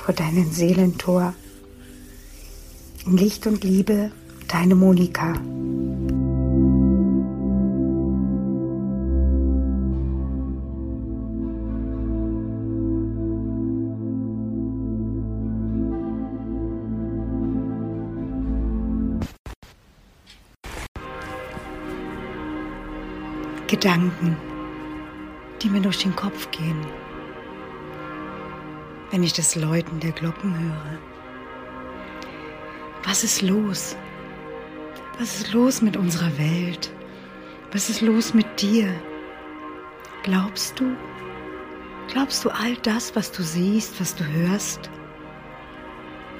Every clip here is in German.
vor deinem Seelentor. In Licht und Liebe, deine Monika. Gedanken, die mir durch den Kopf gehen wenn ich das Läuten der Glocken höre. Was ist los? Was ist los mit unserer Welt? Was ist los mit dir? Glaubst du? Glaubst du all das, was du siehst, was du hörst?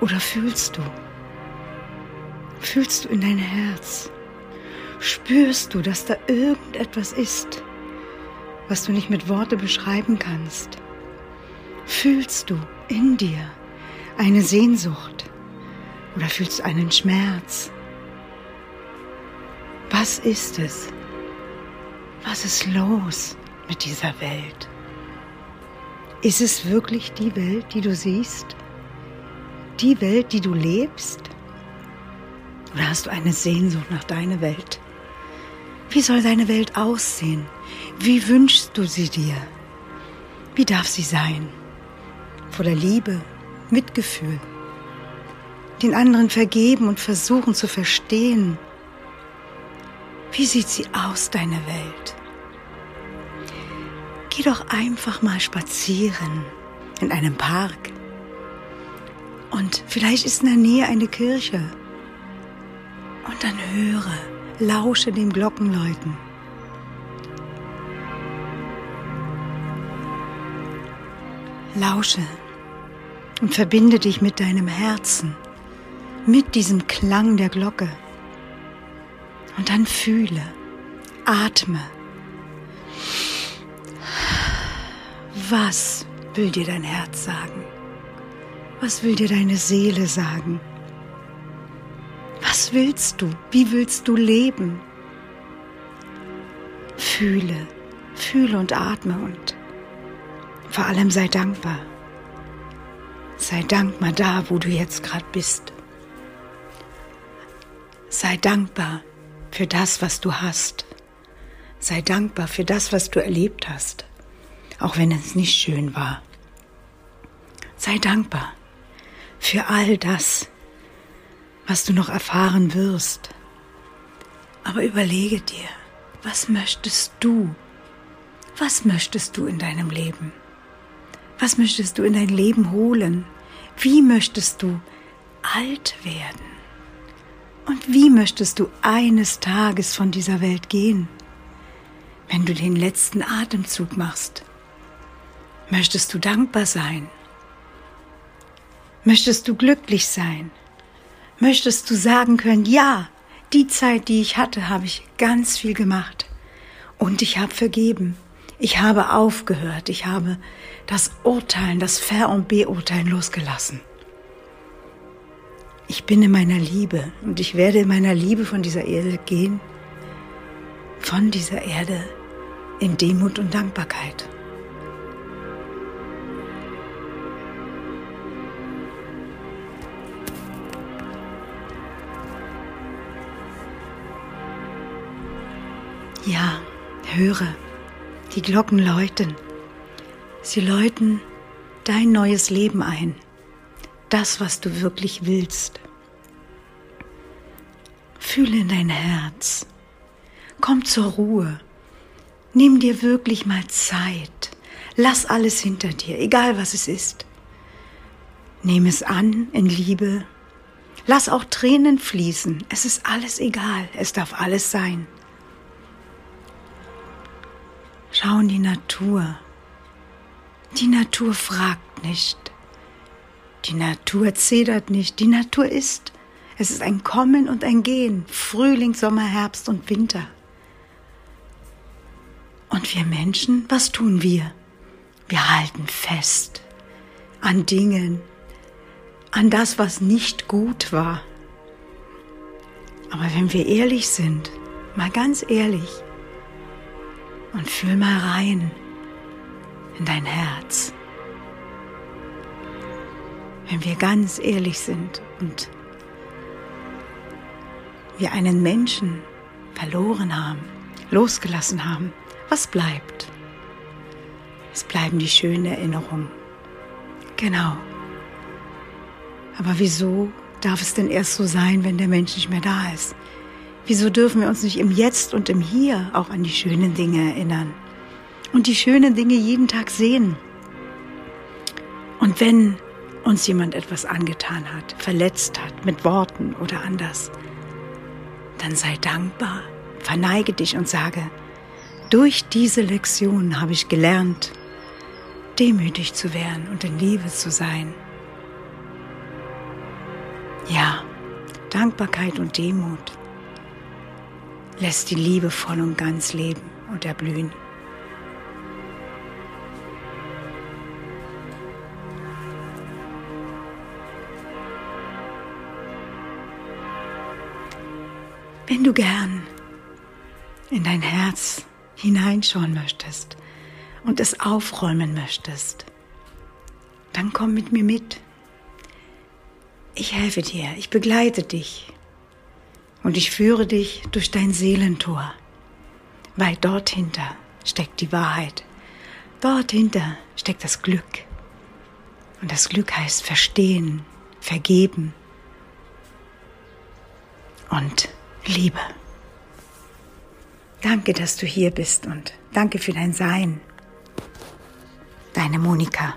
Oder fühlst du? Fühlst du in dein Herz? Spürst du, dass da irgendetwas ist, was du nicht mit Worte beschreiben kannst? Fühlst du in dir eine Sehnsucht oder fühlst du einen Schmerz? Was ist es? Was ist los mit dieser Welt? Ist es wirklich die Welt, die du siehst? Die Welt, die du lebst? Oder hast du eine Sehnsucht nach deiner Welt? Wie soll deine Welt aussehen? Wie wünschst du sie dir? Wie darf sie sein? Voller Liebe, Mitgefühl, den anderen vergeben und versuchen zu verstehen. Wie sieht sie aus, deine Welt? Geh doch einfach mal spazieren in einem Park. Und vielleicht ist in der Nähe eine Kirche. Und dann höre, lausche dem Glockenläuten. Lausche und verbinde dich mit deinem Herzen, mit diesem Klang der Glocke. Und dann fühle, atme. Was will dir dein Herz sagen? Was will dir deine Seele sagen? Was willst du? Wie willst du leben? Fühle, fühle und atme und vor allem sei dankbar. Sei dankbar da, wo du jetzt gerade bist. Sei dankbar für das, was du hast. Sei dankbar für das, was du erlebt hast, auch wenn es nicht schön war. Sei dankbar für all das, was du noch erfahren wirst. Aber überlege dir, was möchtest du? Was möchtest du in deinem Leben? Was möchtest du in dein Leben holen? Wie möchtest du alt werden? Und wie möchtest du eines Tages von dieser Welt gehen, wenn du den letzten Atemzug machst? Möchtest du dankbar sein? Möchtest du glücklich sein? Möchtest du sagen können, ja, die Zeit, die ich hatte, habe ich ganz viel gemacht und ich habe vergeben. Ich habe aufgehört, ich habe das Urteilen, das Ver- und Beurteilen losgelassen. ich bin in meiner Liebe und ich werde in meiner Liebe von dieser Erde gehen, von dieser Erde in Demut und Dankbarkeit. Ja, höre, die Glocken läuten. Sie läuten dein neues Leben ein, das, was du wirklich willst. Fühle in dein Herz, komm zur Ruhe, nimm dir wirklich mal Zeit, lass alles hinter dir, egal was es ist. Nimm es an in Liebe, lass auch Tränen fließen, es ist alles egal, es darf alles sein. Schau in die Natur. Die Natur fragt nicht. Die Natur zedert nicht. Die Natur ist. Es ist ein Kommen und ein Gehen. Frühling, Sommer, Herbst und Winter. Und wir Menschen, was tun wir? Wir halten fest an Dingen, an das, was nicht gut war. Aber wenn wir ehrlich sind, mal ganz ehrlich, und fühl mal rein in dein Herz. Wenn wir ganz ehrlich sind und wir einen Menschen verloren haben, losgelassen haben, was bleibt? Es bleiben die schönen Erinnerungen. Genau. Aber wieso darf es denn erst so sein, wenn der Mensch nicht mehr da ist? Wieso dürfen wir uns nicht im Jetzt und im Hier auch an die schönen Dinge erinnern und die schönen Dinge jeden Tag sehen? Und wenn uns jemand etwas angetan hat, verletzt hat, mit Worten oder anders, dann sei dankbar, verneige dich und sage, durch diese Lektion habe ich gelernt, demütig zu werden und in Liebe zu sein. Ja, Dankbarkeit und Demut lässt die Liebe voll und ganz leben und erblühen. Wenn du gern in dein Herz hineinschauen möchtest und es aufräumen möchtest, dann komm mit mir mit. Ich helfe dir, ich begleite dich und ich führe dich durch dein Seelentor, weil dort hinter steckt die Wahrheit. Dort hinter steckt das Glück. Und das Glück heißt verstehen, vergeben und Liebe. Danke, dass du hier bist und danke für dein Sein. Deine Monika.